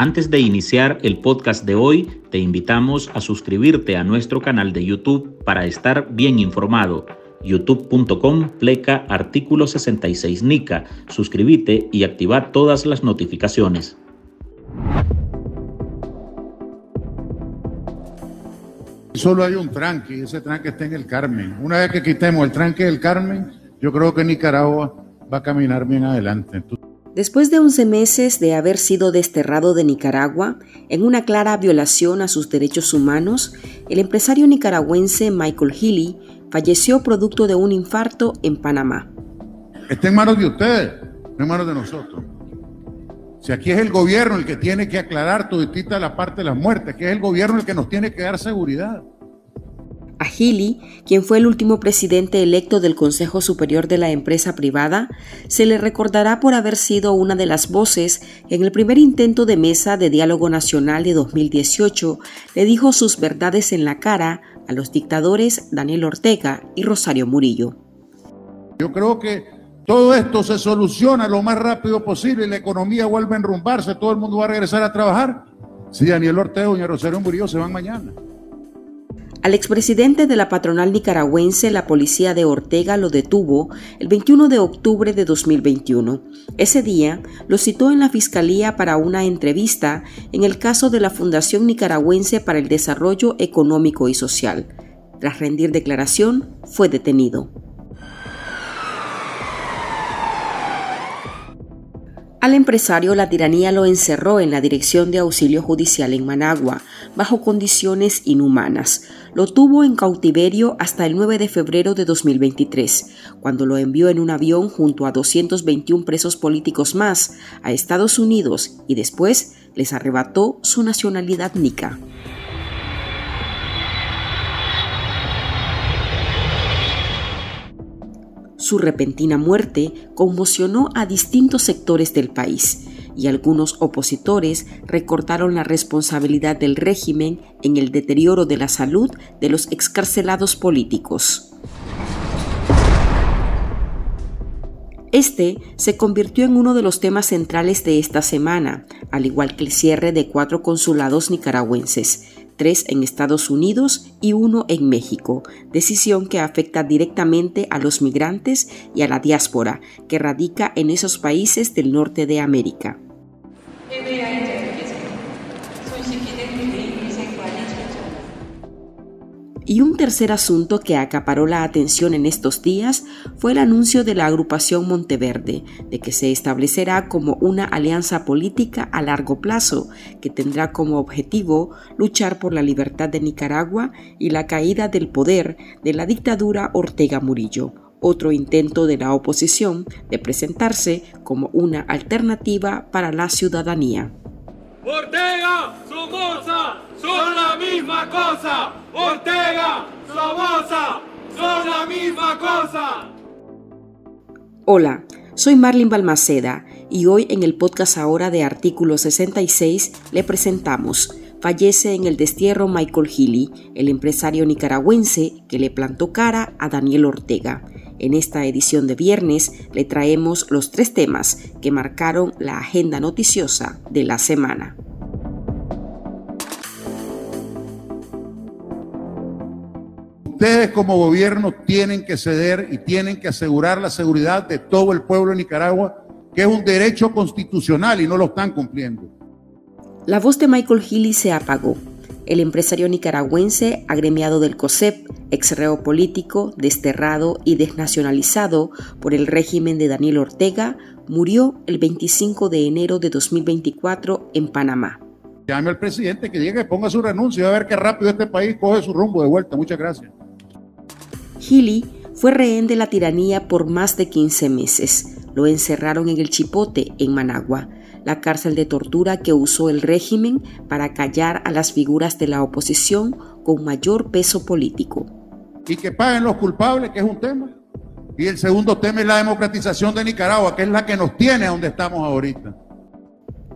Antes de iniciar el podcast de hoy, te invitamos a suscribirte a nuestro canal de YouTube para estar bien informado. youtube.com pleca artículo 66 NICA. Suscríbete y activa todas las notificaciones. Solo hay un tranque y ese tranque está en el Carmen. Una vez que quitemos el tranque del Carmen, yo creo que Nicaragua va a caminar bien adelante. Después de 11 meses de haber sido desterrado de Nicaragua, en una clara violación a sus derechos humanos, el empresario nicaragüense Michael Healy falleció producto de un infarto en Panamá. Está en manos de ustedes, no en manos de nosotros. Si aquí es el gobierno el que tiene que aclarar toditita la parte de las muertes, que es el gobierno el que nos tiene que dar seguridad. A Healy, quien fue el último presidente electo del Consejo Superior de la empresa privada, se le recordará por haber sido una de las voces en el primer intento de mesa de diálogo nacional de 2018 le dijo sus verdades en la cara a los dictadores Daniel Ortega y Rosario Murillo. Yo creo que todo esto se soluciona lo más rápido posible y la economía vuelve a enrumbarse, todo el mundo va a regresar a trabajar. Si Daniel Ortega y Rosario Murillo se van mañana. Al expresidente de la patronal nicaragüense, la policía de Ortega lo detuvo el 21 de octubre de 2021. Ese día lo citó en la fiscalía para una entrevista en el caso de la Fundación Nicaragüense para el Desarrollo Económico y Social. Tras rendir declaración, fue detenido. Al empresario la tiranía lo encerró en la Dirección de Auxilio Judicial en Managua, bajo condiciones inhumanas. Lo tuvo en cautiverio hasta el 9 de febrero de 2023, cuando lo envió en un avión junto a 221 presos políticos más a Estados Unidos y después les arrebató su nacionalidad nica. Su repentina muerte conmocionó a distintos sectores del país y algunos opositores recortaron la responsabilidad del régimen en el deterioro de la salud de los excarcelados políticos. Este se convirtió en uno de los temas centrales de esta semana, al igual que el cierre de cuatro consulados nicaragüenses, tres en Estados Unidos y uno en México, decisión que afecta directamente a los migrantes y a la diáspora que radica en esos países del norte de América. Y un tercer asunto que acaparó la atención en estos días fue el anuncio de la agrupación Monteverde de que se establecerá como una alianza política a largo plazo que tendrá como objetivo luchar por la libertad de Nicaragua y la caída del poder de la dictadura Ortega Murillo otro intento de la oposición de presentarse como una alternativa para la ciudadanía. Ortega, son la misma cosa. Ortega, Somoza, son la misma cosa. Hola, soy Marlene Balmaceda y hoy en el podcast ahora de Artículo 66 le presentamos Fallece en el destierro Michael Healy, el empresario nicaragüense que le plantó cara a Daniel Ortega. En esta edición de viernes le traemos los tres temas que marcaron la agenda noticiosa de la semana. Ustedes como gobierno tienen que ceder y tienen que asegurar la seguridad de todo el pueblo de Nicaragua, que es un derecho constitucional y no lo están cumpliendo. La voz de Michael Healy se apagó el empresario nicaragüense agremiado del COSEP, exreo político, desterrado y desnacionalizado por el régimen de Daniel Ortega, murió el 25 de enero de 2024 en Panamá. Llame al presidente que llegue, ponga su renuncia y a ver qué rápido este país coge su rumbo de vuelta. Muchas gracias. Healy fue rehén de la tiranía por más de 15 meses. Lo encerraron en el Chipote, en Managua la cárcel de tortura que usó el régimen para callar a las figuras de la oposición con mayor peso político. Y que paguen los culpables, que es un tema. Y el segundo tema es la democratización de Nicaragua, que es la que nos tiene a donde estamos ahorita.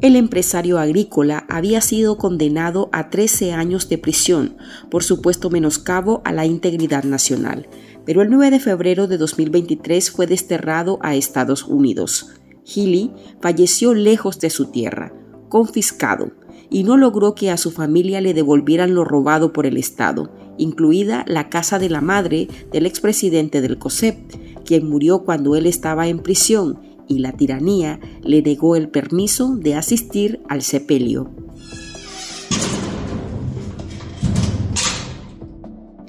El empresario agrícola había sido condenado a 13 años de prisión por supuesto menoscabo a la integridad nacional, pero el 9 de febrero de 2023 fue desterrado a Estados Unidos. Healy falleció lejos de su tierra, confiscado y no logró que a su familia le devolvieran lo robado por el Estado, incluida la casa de la madre del expresidente del COSEP, quien murió cuando él estaba en prisión y la tiranía le negó el permiso de asistir al sepelio.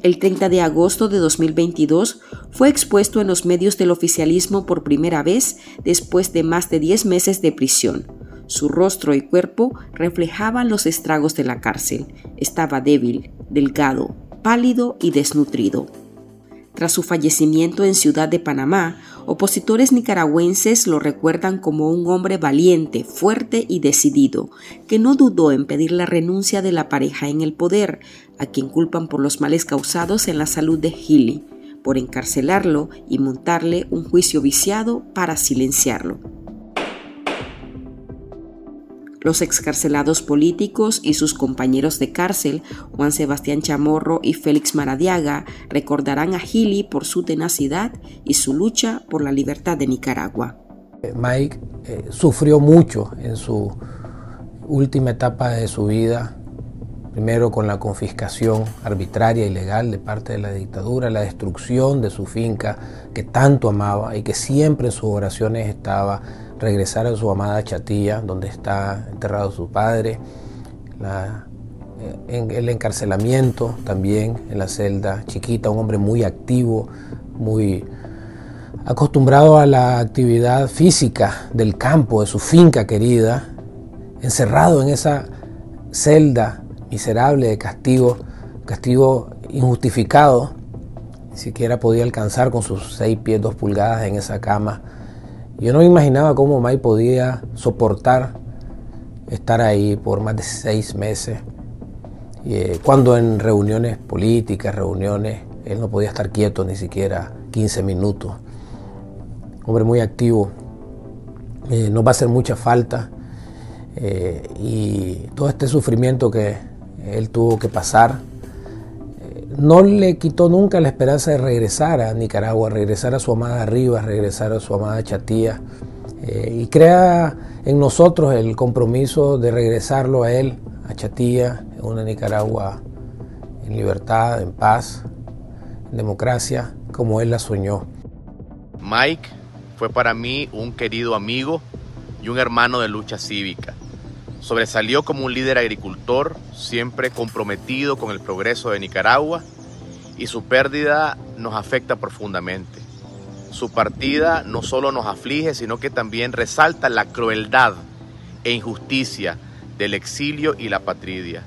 El 30 de agosto de 2022 fue expuesto en los medios del oficialismo por primera vez después de más de 10 meses de prisión. Su rostro y cuerpo reflejaban los estragos de la cárcel. Estaba débil, delgado, pálido y desnutrido. Tras su fallecimiento en Ciudad de Panamá, opositores nicaragüenses lo recuerdan como un hombre valiente, fuerte y decidido, que no dudó en pedir la renuncia de la pareja en el poder, a quien culpan por los males causados en la salud de Healy, por encarcelarlo y montarle un juicio viciado para silenciarlo. Los excarcelados políticos y sus compañeros de cárcel, Juan Sebastián Chamorro y Félix Maradiaga, recordarán a Gili por su tenacidad y su lucha por la libertad de Nicaragua. Mike eh, sufrió mucho en su última etapa de su vida, primero con la confiscación arbitraria y legal de parte de la dictadura, la destrucción de su finca que tanto amaba y que siempre en sus oraciones estaba regresar a su amada Chatilla, donde está enterrado su padre, en el encarcelamiento también en la celda chiquita, un hombre muy activo, muy acostumbrado a la actividad física del campo, de su finca querida, encerrado en esa celda miserable de castigo, castigo injustificado, ni siquiera podía alcanzar con sus seis pies dos pulgadas en esa cama yo no imaginaba cómo Mike podía soportar estar ahí por más de seis meses, eh, cuando en reuniones políticas, reuniones, él no podía estar quieto ni siquiera 15 minutos. Hombre muy activo, eh, nos va a hacer mucha falta. Eh, y todo este sufrimiento que él tuvo que pasar no le quitó nunca la esperanza de regresar a Nicaragua, regresar a su amada Rivas, regresar a su amada Chatía, eh, y crea en nosotros el compromiso de regresarlo a él, a Chatía, en una Nicaragua en libertad, en paz, en democracia, como él la soñó. Mike fue para mí un querido amigo y un hermano de lucha cívica. Sobresalió como un líder agricultor, siempre comprometido con el progreso de Nicaragua y su pérdida nos afecta profundamente. Su partida no solo nos aflige, sino que también resalta la crueldad e injusticia del exilio y la patridia.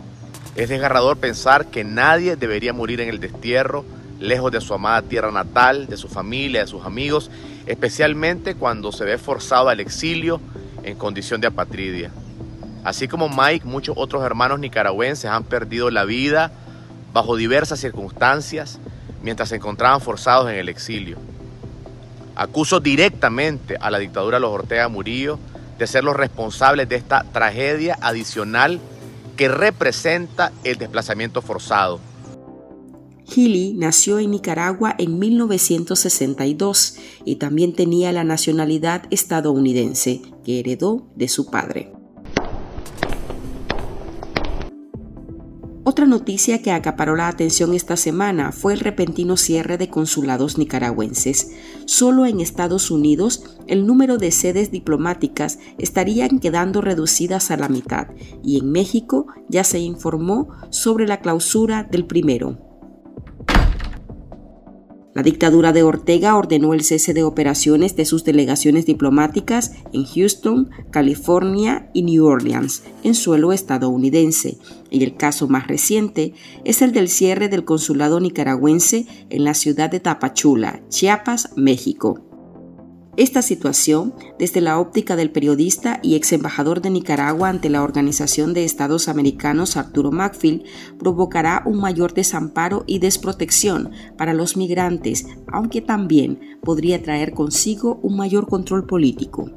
Es desgarrador pensar que nadie debería morir en el destierro, lejos de su amada tierra natal, de su familia, de sus amigos, especialmente cuando se ve forzado al exilio en condición de apatridia. Así como Mike, muchos otros hermanos nicaragüenses han perdido la vida bajo diversas circunstancias mientras se encontraban forzados en el exilio. Acuso directamente a la dictadura los Ortega Murillo de ser los responsables de esta tragedia adicional que representa el desplazamiento forzado. Healy nació en Nicaragua en 1962 y también tenía la nacionalidad estadounidense que heredó de su padre. Otra noticia que acaparó la atención esta semana fue el repentino cierre de consulados nicaragüenses. Solo en Estados Unidos el número de sedes diplomáticas estarían quedando reducidas a la mitad y en México ya se informó sobre la clausura del primero. La dictadura de Ortega ordenó el cese de operaciones de sus delegaciones diplomáticas en Houston, California y New Orleans, en suelo estadounidense, y el caso más reciente es el del cierre del consulado nicaragüense en la ciudad de Tapachula, Chiapas, México. Esta situación, desde la óptica del periodista y ex embajador de Nicaragua ante la Organización de Estados Americanos Arturo Macfield, provocará un mayor desamparo y desprotección para los migrantes, aunque también podría traer consigo un mayor control político.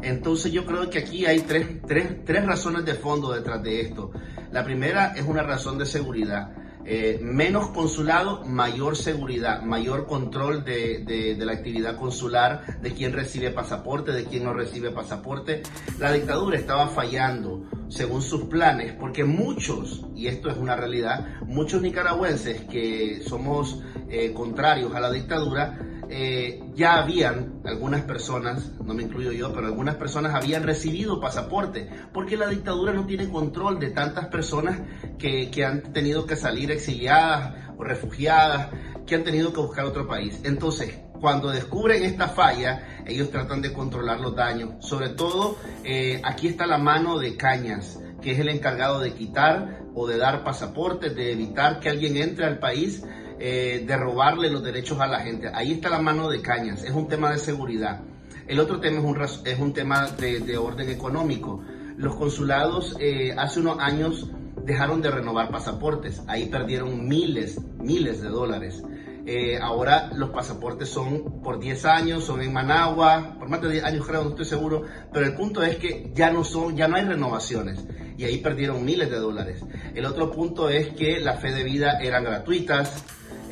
Entonces yo creo que aquí hay tres, tres, tres razones de fondo detrás de esto. La primera es una razón de seguridad Eh, menos consulado, mayor seguridad, mayor control de, de, la actividad consular, de quién recibe pasaporte, de quién no recibe pasaporte. La dictadura estaba fallando según sus planes, porque muchos, y esto es una realidad, muchos nicaragüenses que somos eh, contrarios a la dictadura, eh, ya habían algunas personas, no me incluyo yo, pero algunas personas habían recibido pasaporte, porque la dictadura no tiene control de tantas personas que, que han tenido que salir exiliadas o refugiadas, que han tenido que buscar otro país. Entonces, cuando descubren esta falla, ellos tratan de controlar los daños. Sobre todo, eh, aquí está la mano de Cañas, que es el encargado de quitar o de dar pasaportes, de evitar que alguien entre al país eh, de robarle los derechos a la gente. Ahí está la mano de Cañas, es un tema de seguridad. El otro tema es un, es un tema de, orden económico. Los consulados eh, hace unos años dejaron de renovar pasaportes, ahí perdieron miles, miles de dólares. Eh, ahora los pasaportes son por 10 años, son en Managua, por más de 10 años creo, no estoy seguro, pero el punto es que ya no son, ya no hay renovaciones y ahí perdieron miles de dólares. El otro punto es que la fe de vida eran gratuitas,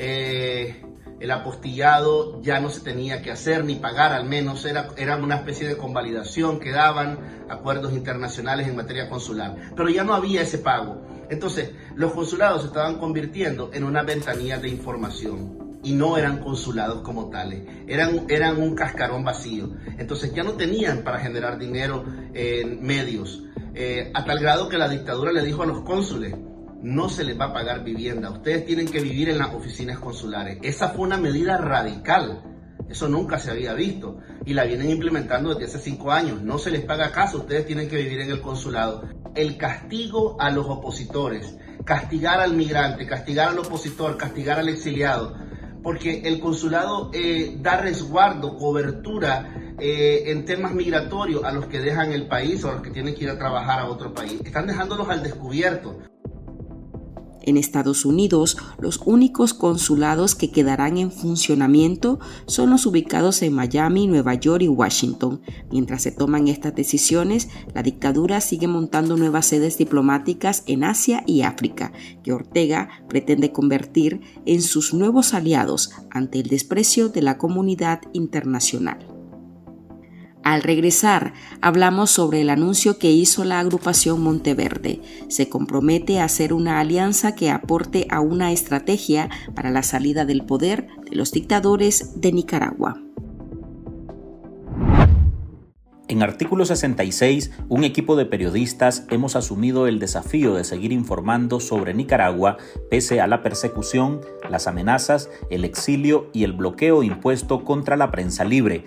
eh, el apostillado ya no se tenía que hacer ni pagar, al menos era, era una especie de convalidación que daban acuerdos internacionales en materia consular. Pero ya no había ese pago. Entonces, los consulados se estaban convirtiendo en una ventanilla de información y no eran consulados como tales, eran, eran un cascarón vacío. Entonces ya no tenían para generar dinero en medios, eh, a tal grado que la dictadura le dijo a los cónsules, no se les va a pagar vivienda. Ustedes tienen que vivir en las oficinas consulares. Esa fue una medida radical. Eso nunca se había visto. Y la vienen implementando desde hace cinco años. No se les paga caso. Ustedes tienen que vivir en el consulado. El castigo a los opositores. Castigar al migrante, castigar al opositor, castigar al exiliado. Porque el consulado eh, da resguardo, cobertura eh, en temas migratorios a los que dejan el país o a los que tienen que ir a trabajar a otro país. Están dejándolos al descubierto. En Estados Unidos, los únicos consulados que quedarán en funcionamiento son los ubicados en Miami, Nueva York y Washington. Mientras se toman estas decisiones, la dictadura sigue montando nuevas sedes diplomáticas en Asia y África, que Ortega pretende convertir en sus nuevos aliados ante el desprecio de la comunidad internacional. Al regresar, hablamos sobre el anuncio que hizo la agrupación Monteverde. Se compromete a hacer una alianza que aporte a una estrategia para la salida del poder de los dictadores de Nicaragua. En artículo 66, un equipo de periodistas hemos asumido el desafío de seguir informando sobre Nicaragua pese a la persecución, las amenazas, el exilio y el bloqueo impuesto contra la prensa libre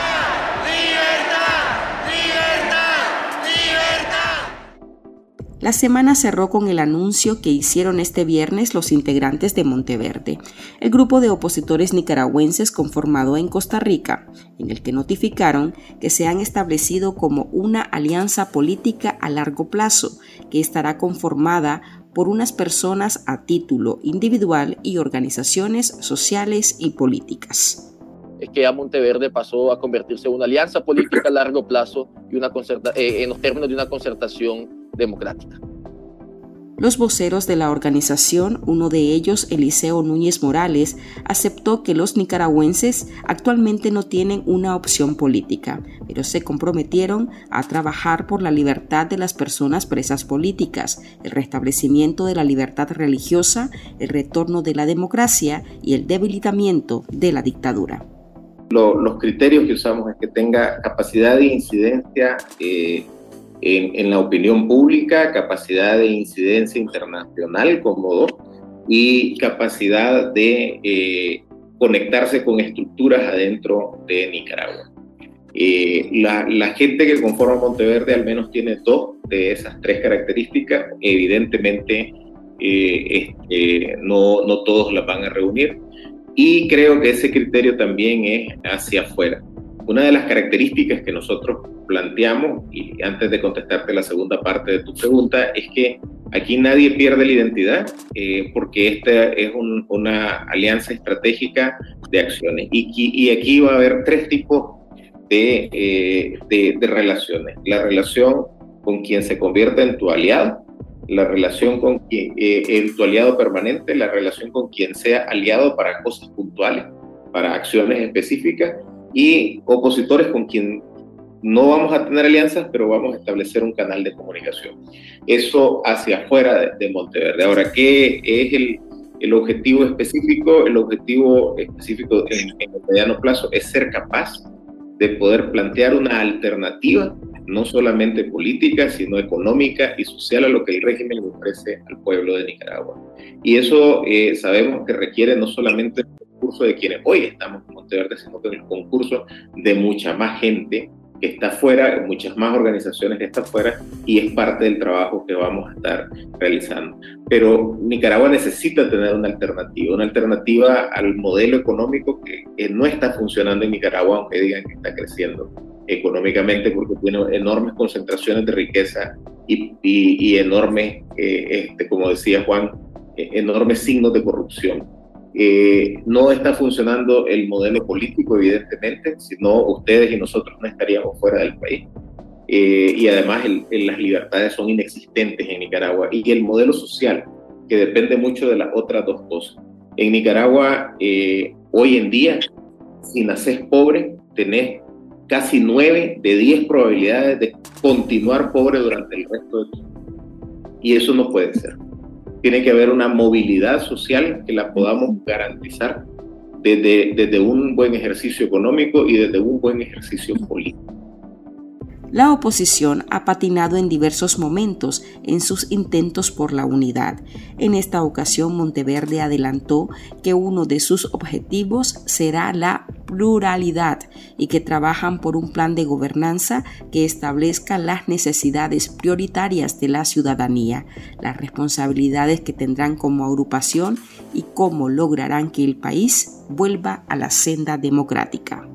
La semana cerró con el anuncio que hicieron este viernes los integrantes de Monteverde, el grupo de opositores nicaragüenses conformado en Costa Rica, en el que notificaron que se han establecido como una alianza política a largo plazo que estará conformada por unas personas a título individual y organizaciones sociales y políticas. Es que Monteverde pasó a convertirse en una alianza política a largo plazo y eh, en los términos de una concertación democrática. Los voceros de la organización, uno de ellos, Eliseo Núñez Morales, aceptó que los nicaragüenses actualmente no tienen una opción política, pero se comprometieron a trabajar por la libertad de las personas presas políticas, el restablecimiento de la libertad religiosa, el retorno de la democracia y el debilitamiento de la dictadura. los criterios que usamos es que tenga capacidad de incidencia. Eh, en, la opinión pública, capacidad de incidencia internacional cómodo y capacidad de eh, conectarse con estructuras adentro de Nicaragua. Eh, la, la, gente que conforma Monteverde al menos tiene dos de esas tres características. Evidentemente, eh, este, no, no todos las van a reunir. Y creo que ese criterio también es hacia afuera. Una de las características que nosotros planteamos, y antes de contestarte la segunda parte de tu pregunta, es que aquí nadie pierde la identidad eh, porque esta es una alianza estratégica de acciones. Y, y, aquí va a haber tres tipos de, eh, de, de relaciones. La relación con quien se convierta en tu aliado, la relación con quien, eh, tu aliado permanente, la relación con quien sea aliado para cosas puntuales, para acciones específicas, y opositores con quien no vamos a tener alianzas, pero vamos a establecer un canal de comunicación. Eso hacia afuera de, Monteverde. Ahora, ¿qué es el, el, objetivo específico? El objetivo específico en, en el mediano plazo es ser capaz de poder plantear una alternativa no solamente política, sino económica y social a lo que el régimen le ofrece al pueblo de Nicaragua. Y eso eh, sabemos que requiere no solamente concurso de quienes hoy estamos en Monteverde, sino que el concurso de mucha más gente que está afuera, muchas más organizaciones que están afuera y es parte del trabajo que vamos a estar realizando. Pero Nicaragua necesita tener una alternativa, una alternativa al modelo económico que, no está funcionando en Nicaragua, aunque digan que está creciendo económicamente porque tiene enormes concentraciones de riqueza y, y, enormes, eh, este, como decía Juan, eh, enormes signos de corrupción. Eh, no está funcionando el modelo político, evidentemente, si no ustedes y nosotros no estaríamos fuera del país. y además las libertades son inexistentes en Nicaragua. Y el modelo social, que depende mucho de las otras dos cosas. En Nicaragua, hoy en día, si naces pobre, tenés casi 9 de 10 probabilidades de continuar pobre durante el resto de tu vida. Y eso no puede ser. Tiene que haber una movilidad social que la podamos garantizar desde, desde un buen ejercicio económico y desde un buen ejercicio político. La oposición ha patinado en diversos momentos en sus intentos por la unidad. En esta ocasión, Monteverde adelantó que uno de sus objetivos será la pluralidad y que trabajan por un plan de gobernanza que establezca las necesidades prioritarias de la ciudadanía, las responsabilidades que tendrán como agrupación y cómo lograrán que el país vuelva a la senda democrática.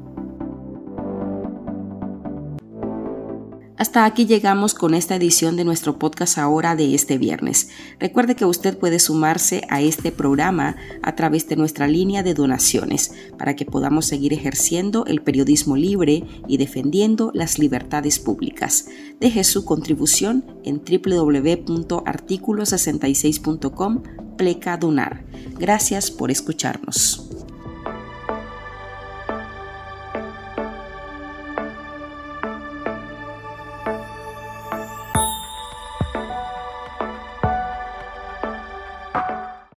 Hasta aquí llegamos con esta edición de nuestro podcast ahora de este viernes. Recuerde que usted puede sumarse a este programa a través de nuestra línea de donaciones para que podamos seguir ejerciendo el periodismo libre y defendiendo las libertades públicas. Deje su contribución en www.articulo66.com pleca donar. Gracias por escucharnos.